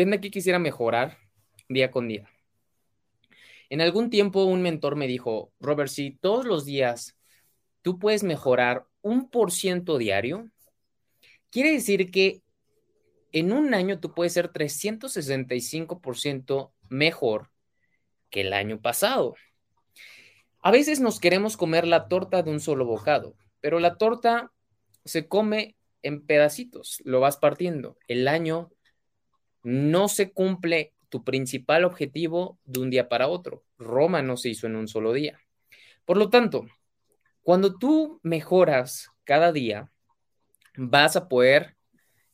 ¿Quién de aquí quisiera mejorar día con día? En algún tiempo un mentor me dijo, Robert, si todos los días tú puedes mejorar un por ciento diario, quiere decir que en un año tú puedes ser 365% mejor que el año pasado. A veces nos queremos comer la torta de un solo bocado, pero la torta se come en pedacitos, lo vas partiendo. El año no se cumple tu principal objetivo de un día para otro. Roma no se hizo en un solo día. Por lo tanto, cuando tú mejoras cada día, vas a poder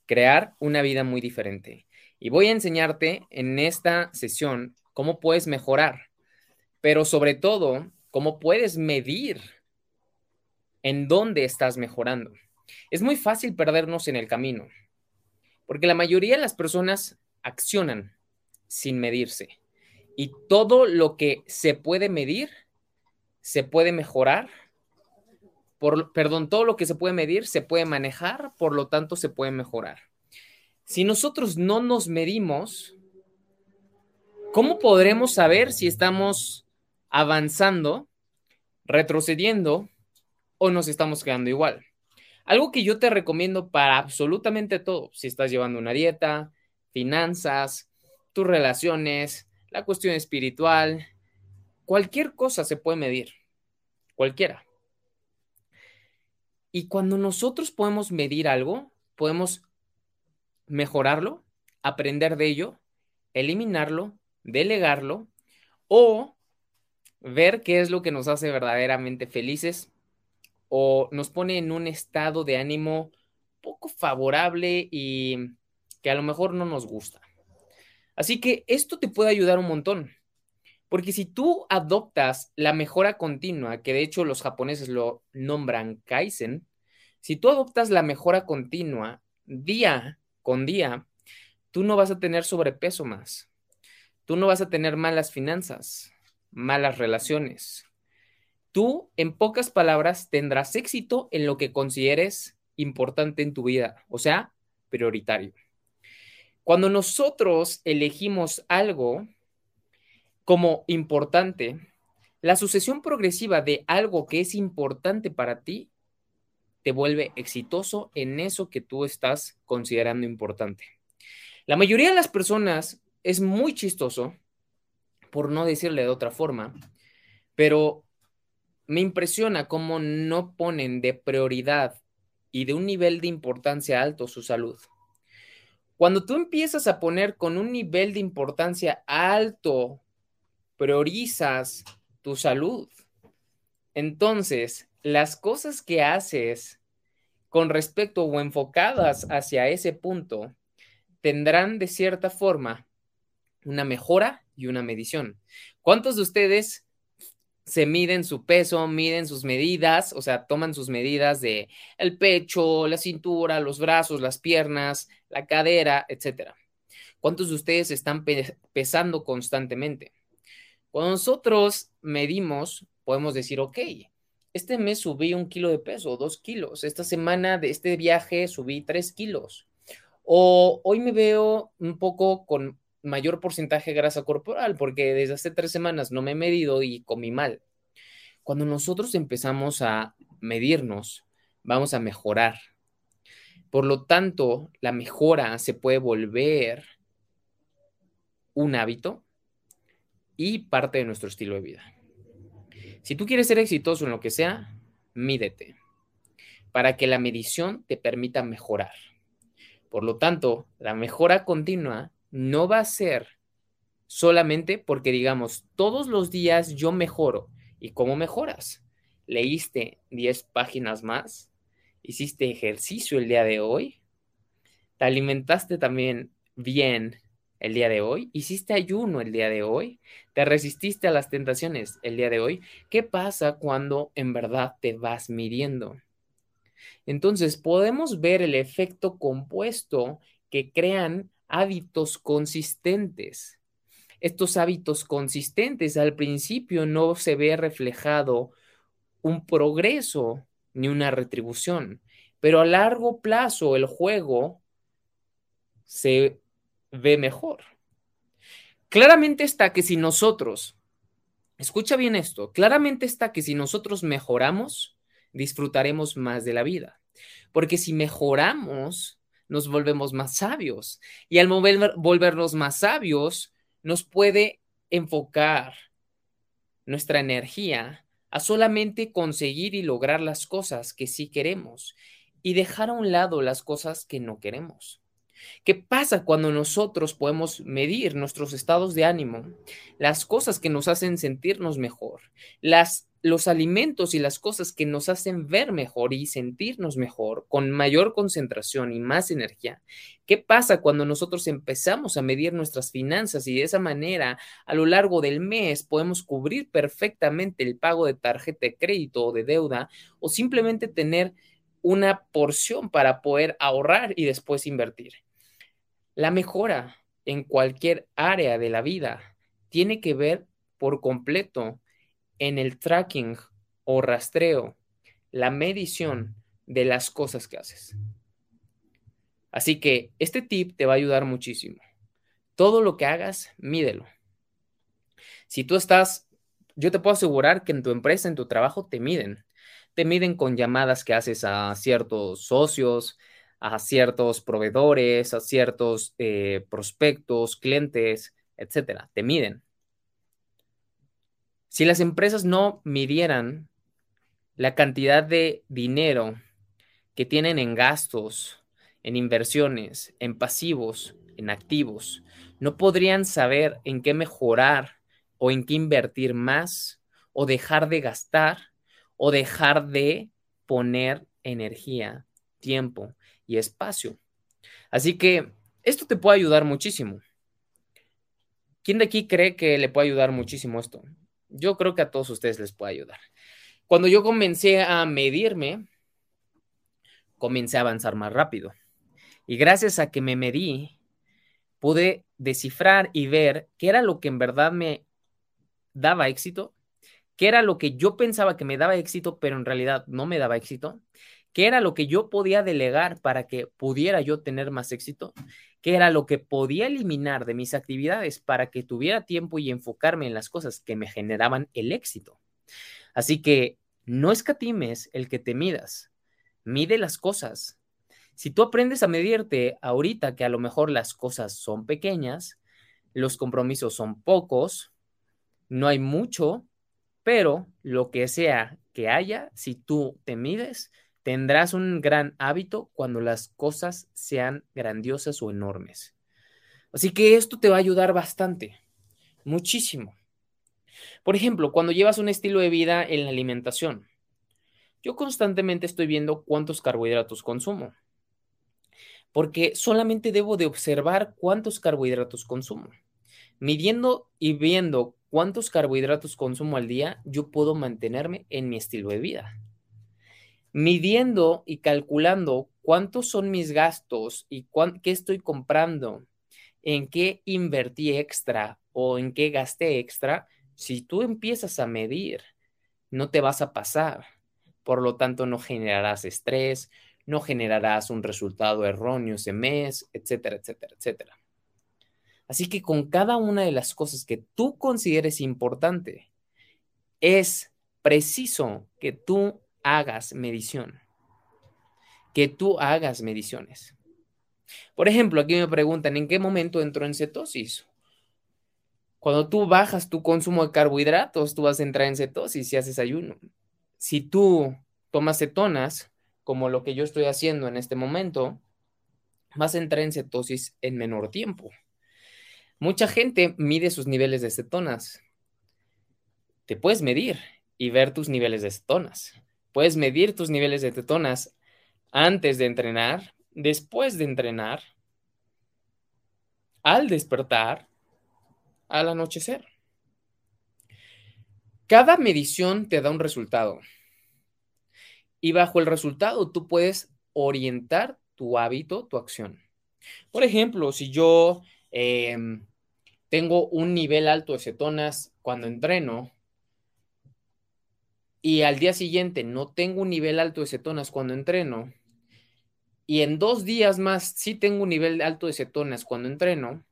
crear una vida muy diferente. Y voy a enseñarte en esta sesión cómo puedes mejorar, pero sobre todo, cómo puedes medir en dónde estás mejorando. Es muy fácil perdernos en el camino. Porque la mayoría de las personas accionan sin medirse. Y todo lo que se puede medir, se puede mejorar. Por, perdón, todo lo que se puede medir, se puede manejar, por lo tanto, se puede mejorar. Si nosotros no nos medimos, ¿cómo podremos saber si estamos avanzando, retrocediendo o nos estamos quedando igual? Algo que yo te recomiendo para absolutamente todo, si estás llevando una dieta, finanzas, tus relaciones, la cuestión espiritual, cualquier cosa se puede medir, cualquiera. Y cuando nosotros podemos medir algo, podemos mejorarlo, aprender de ello, eliminarlo, delegarlo o ver qué es lo que nos hace verdaderamente felices o nos pone en un estado de ánimo poco favorable y que a lo mejor no nos gusta. Así que esto te puede ayudar un montón, porque si tú adoptas la mejora continua, que de hecho los japoneses lo nombran Kaizen, si tú adoptas la mejora continua día con día, tú no vas a tener sobrepeso más, tú no vas a tener malas finanzas, malas relaciones, Tú, en pocas palabras, tendrás éxito en lo que consideres importante en tu vida, o sea, prioritario. Cuando nosotros elegimos algo como importante, la sucesión progresiva de algo que es importante para ti te vuelve exitoso en eso que tú estás considerando importante. La mayoría de las personas es muy chistoso, por no decirle de otra forma, pero me impresiona cómo no ponen de prioridad y de un nivel de importancia alto su salud. Cuando tú empiezas a poner con un nivel de importancia alto, priorizas tu salud. Entonces, las cosas que haces con respecto o enfocadas hacia ese punto tendrán de cierta forma una mejora y una medición. ¿Cuántos de ustedes se miden su peso, miden sus medidas, o sea, toman sus medidas de el pecho, la cintura, los brazos, las piernas, la cadera, etcétera. ¿Cuántos de ustedes están pesando constantemente? Cuando nosotros medimos, podemos decir, ok, este mes subí un kilo de peso, dos kilos. Esta semana de este viaje subí tres kilos. O hoy me veo un poco con mayor porcentaje de grasa corporal porque desde hace tres semanas no me he medido y comí mal. Cuando nosotros empezamos a medirnos, vamos a mejorar. Por lo tanto, la mejora se puede volver un hábito y parte de nuestro estilo de vida. Si tú quieres ser exitoso en lo que sea, mídete para que la medición te permita mejorar. Por lo tanto, la mejora continua no va a ser solamente porque digamos, todos los días yo mejoro. ¿Y cómo mejoras? ¿Leíste 10 páginas más? ¿Hiciste ejercicio el día de hoy? ¿Te alimentaste también bien el día de hoy? ¿Hiciste ayuno el día de hoy? ¿Te resististe a las tentaciones el día de hoy? ¿Qué pasa cuando en verdad te vas midiendo? Entonces, podemos ver el efecto compuesto que crean hábitos consistentes. Estos hábitos consistentes al principio no se ve reflejado un progreso ni una retribución, pero a largo plazo el juego se ve mejor. Claramente está que si nosotros, escucha bien esto, claramente está que si nosotros mejoramos, disfrutaremos más de la vida. Porque si mejoramos, nos volvemos más sabios. Y al volvernos más sabios, nos puede enfocar nuestra energía a solamente conseguir y lograr las cosas que sí queremos y dejar a un lado las cosas que no queremos. ¿Qué pasa cuando nosotros podemos medir nuestros estados de ánimo, las cosas que nos hacen sentirnos mejor, las, los alimentos y las cosas que nos hacen ver mejor y sentirnos mejor, con mayor concentración y más energía? ¿Qué pasa cuando nosotros empezamos a medir nuestras finanzas y de esa manera a lo largo del mes podemos cubrir perfectamente el pago de tarjeta de crédito o de deuda o simplemente tener una porción para poder ahorrar y después invertir? La mejora en cualquier área de la vida tiene que ver por completo en el tracking o rastreo, la medición de las cosas que haces. Así que este tip te va a ayudar muchísimo. Todo lo que hagas, mídelo. Si tú estás, yo te puedo asegurar que en tu empresa, en tu trabajo, te miden. Te miden con llamadas que haces a ciertos socios, a ciertos proveedores, a ciertos eh, prospectos, clientes, etcétera. Te miden. Si las empresas no midieran la cantidad de dinero que tienen en gastos, en inversiones, en pasivos, en activos, no podrían saber en qué mejorar o en qué invertir más o dejar de gastar o dejar de poner energía, tiempo y espacio. Así que esto te puede ayudar muchísimo. ¿Quién de aquí cree que le puede ayudar muchísimo esto? Yo creo que a todos ustedes les puede ayudar. Cuando yo comencé a medirme, comencé a avanzar más rápido. Y gracias a que me medí, pude descifrar y ver qué era lo que en verdad me daba éxito, qué era lo que yo pensaba que me daba éxito, pero en realidad no me daba éxito, qué era lo que yo podía delegar para que pudiera yo tener más éxito, qué era lo que podía eliminar de mis actividades para que tuviera tiempo y enfocarme en las cosas que me generaban el éxito. Así que no escatimes el que te midas, mide las cosas. Si tú aprendes a medirte ahorita que a lo mejor las cosas son pequeñas, los compromisos son pocos, no hay mucho, pero lo que sea que haya, si tú te mides, Tendrás un gran hábito cuando las cosas sean grandiosas o enormes. Así que esto te va a ayudar bastante, muchísimo. Por ejemplo, cuando llevas un estilo de vida en la alimentación, yo constantemente estoy viendo cuántos carbohidratos consumo, porque solamente debo de observar cuántos carbohidratos consumo. Midiendo y viendo cuántos carbohidratos consumo al día, yo puedo mantenerme en mi estilo de vida midiendo y calculando cuántos son mis gastos y qué estoy comprando, en qué invertí extra o en qué gasté extra, si tú empiezas a medir, no te vas a pasar. Por lo tanto, no generarás estrés, no generarás un resultado erróneo ese mes, etcétera, etcétera, etcétera. Así que con cada una de las cosas que tú consideres importante, es preciso que tú hagas medición, que tú hagas mediciones. Por ejemplo, aquí me preguntan, ¿en qué momento entro en cetosis? Cuando tú bajas tu consumo de carbohidratos, tú vas a entrar en cetosis si haces ayuno. Si tú tomas cetonas, como lo que yo estoy haciendo en este momento, vas a entrar en cetosis en menor tiempo. Mucha gente mide sus niveles de cetonas. Te puedes medir y ver tus niveles de cetonas. Puedes medir tus niveles de cetonas antes de entrenar, después de entrenar, al despertar, al anochecer. Cada medición te da un resultado. Y bajo el resultado tú puedes orientar tu hábito, tu acción. Por ejemplo, si yo em, tengo un nivel alto de cetonas cuando entreno y al día siguiente no tengo un nivel alto de cetonas cuando entreno y en dos días más sí tengo un nivel alto de cetonas cuando entreno,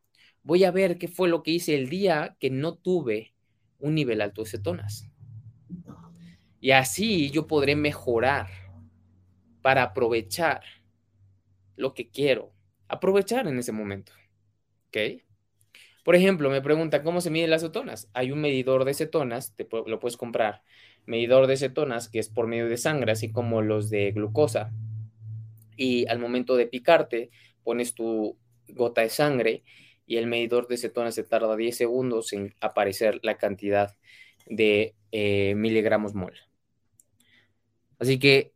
voy a ver qué fue lo que hice el día que no tuve un nivel alto de cetonas. Y así yo podré mejorar para aprovechar lo que quiero aprovechar en ese momento. ¿Ok? Por ejemplo, me pregunta cómo se miden las cetonas. Hay un medidor de cetonas, lo puedes comprar. Medidor de cetonas que es por medio de sangre, así como los de glucosa. Y al momento de picarte, pones tu gota de sangre y el medidor de cetonas se tarda 10 segundos en aparecer la cantidad de eh, miligramos mol. Así que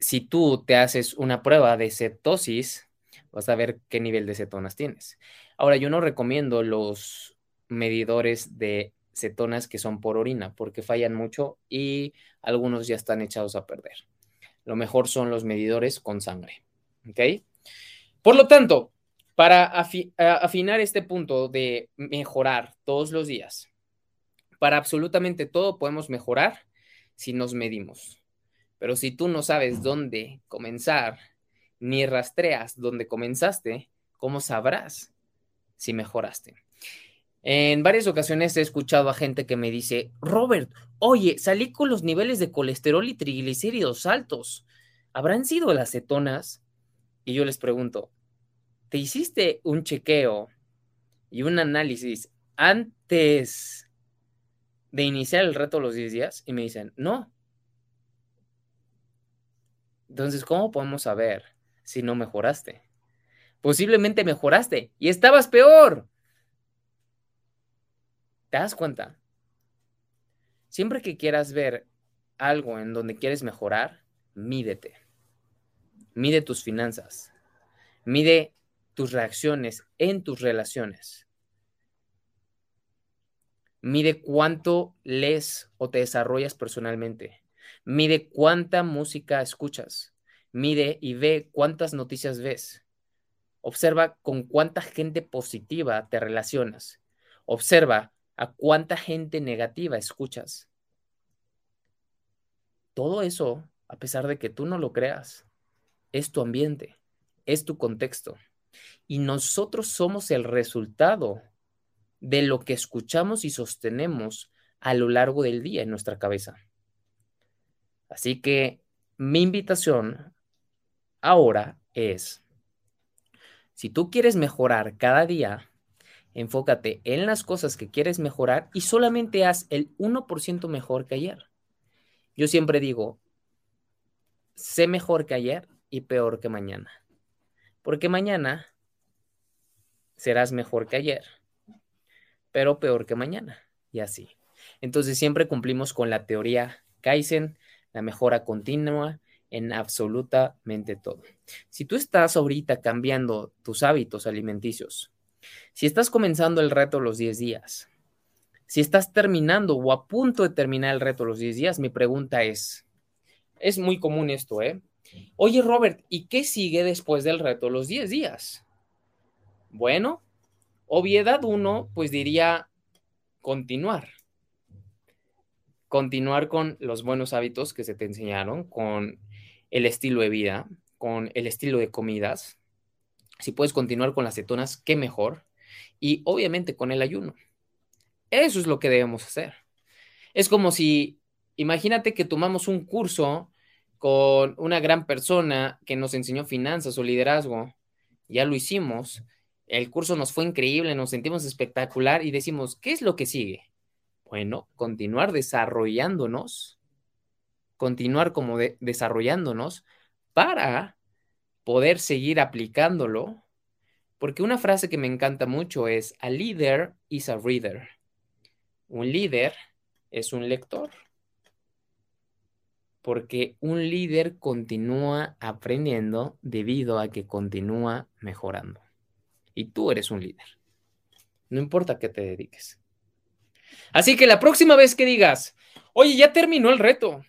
si tú te haces una prueba de cetosis, vas a ver qué nivel de cetonas tienes. Ahora, yo no recomiendo los medidores de cetonas que son por orina porque fallan mucho y algunos ya están echados a perder. Lo mejor son los medidores con sangre. ¿Ok? Por lo tanto, para afinar este punto de mejorar todos los días, para absolutamente todo podemos mejorar si nos medimos. Pero si tú no sabes dónde comenzar, ni rastreas dónde comenzaste, ¿cómo sabrás si mejoraste? En varias ocasiones he escuchado a gente que me dice, Robert, oye, salí con los niveles de colesterol y triglicéridos altos. ¿Habrán sido las cetonas? Y yo les pregunto, ¿te hiciste un chequeo y un análisis antes de iniciar el reto los 10 días? Y me dicen, no, entonces, ¿cómo podemos saber si no mejoraste? Posiblemente mejoraste y estabas peor. ¿Te das cuenta? Siempre que quieras ver algo en donde quieres mejorar, mídete. Mide tus finanzas. Mide tus reacciones en tus relaciones. Mide cuánto lees o te desarrollas personalmente. Mide cuánta música escuchas. Mide y ve cuántas noticias ves. Observa con cuánta gente positiva te relacionas. Observa a cuánta gente negativa escuchas. Todo eso, a pesar de que tú no lo creas, es tu ambiente, es tu contexto. Y nosotros somos el resultado de lo que escuchamos y sostenemos a lo largo del día en nuestra cabeza. Así que mi invitación ahora es, si tú quieres mejorar cada día, enfócate en las cosas que quieres mejorar y solamente haz el 1% mejor que ayer. Yo siempre digo, sé mejor que ayer y peor que mañana. Porque mañana serás mejor que ayer, pero peor que mañana. Y así. Entonces siempre cumplimos con la teoría Kaizen la mejora continua en absolutamente todo. Si tú estás ahorita cambiando tus hábitos alimenticios, si estás comenzando el reto los 10 días, si estás terminando o a punto de terminar el reto los 10 días, mi pregunta es, es muy común esto, ¿eh? Oye, Robert, ¿y qué sigue después del reto los 10 días? Bueno, obviedad uno, pues diría continuar continuar con los buenos hábitos que se te enseñaron, con el estilo de vida, con el estilo de comidas. Si puedes continuar con las cetonas, qué mejor. Y obviamente con el ayuno. Eso es lo que debemos hacer. Es como si, imagínate que tomamos un curso con una gran persona que nos enseñó finanzas o liderazgo. Ya lo hicimos. el curso nos fue increíble, nos sentimos espectacular y decimos, ¿qué es lo que sigue? Bueno, continuar desarrollándonos, continuar como desarrollándonos para poder seguir aplicándolo, porque una frase que me encanta mucho es, a leader is a reader. Un líder es un lector, porque un líder continúa aprendiendo debido a que continúa mejorando. Y tú eres un líder. No importa qué te dediques. Así que la próxima vez que digas, oye, ya terminó el reto.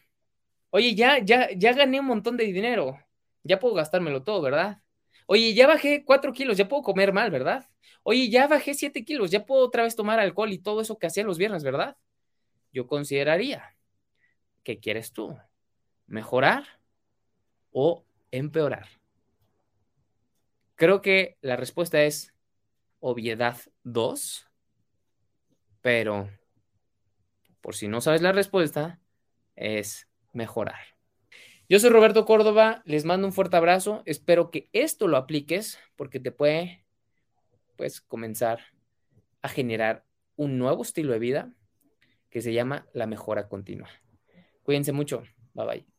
Oye, ya, ya, ya gané un montón de dinero. Ya puedo gastármelo todo, ¿verdad? Oye, ya bajé cuatro kilos, ya puedo comer mal, ¿verdad? Oye, ya bajé siete kilos, ya puedo otra vez tomar alcohol y todo eso que hacía los viernes, ¿verdad? Yo consideraría, ¿qué quieres tú? ¿Mejorar o empeorar? Creo que la respuesta es obviedad 2, pero por si no sabes la respuesta, es mejorar. Yo soy Roberto Córdoba, les mando un fuerte abrazo, espero que esto lo apliques porque te puede pues comenzar a generar un nuevo estilo de vida que se llama la mejora continua. Cuídense mucho, bye bye.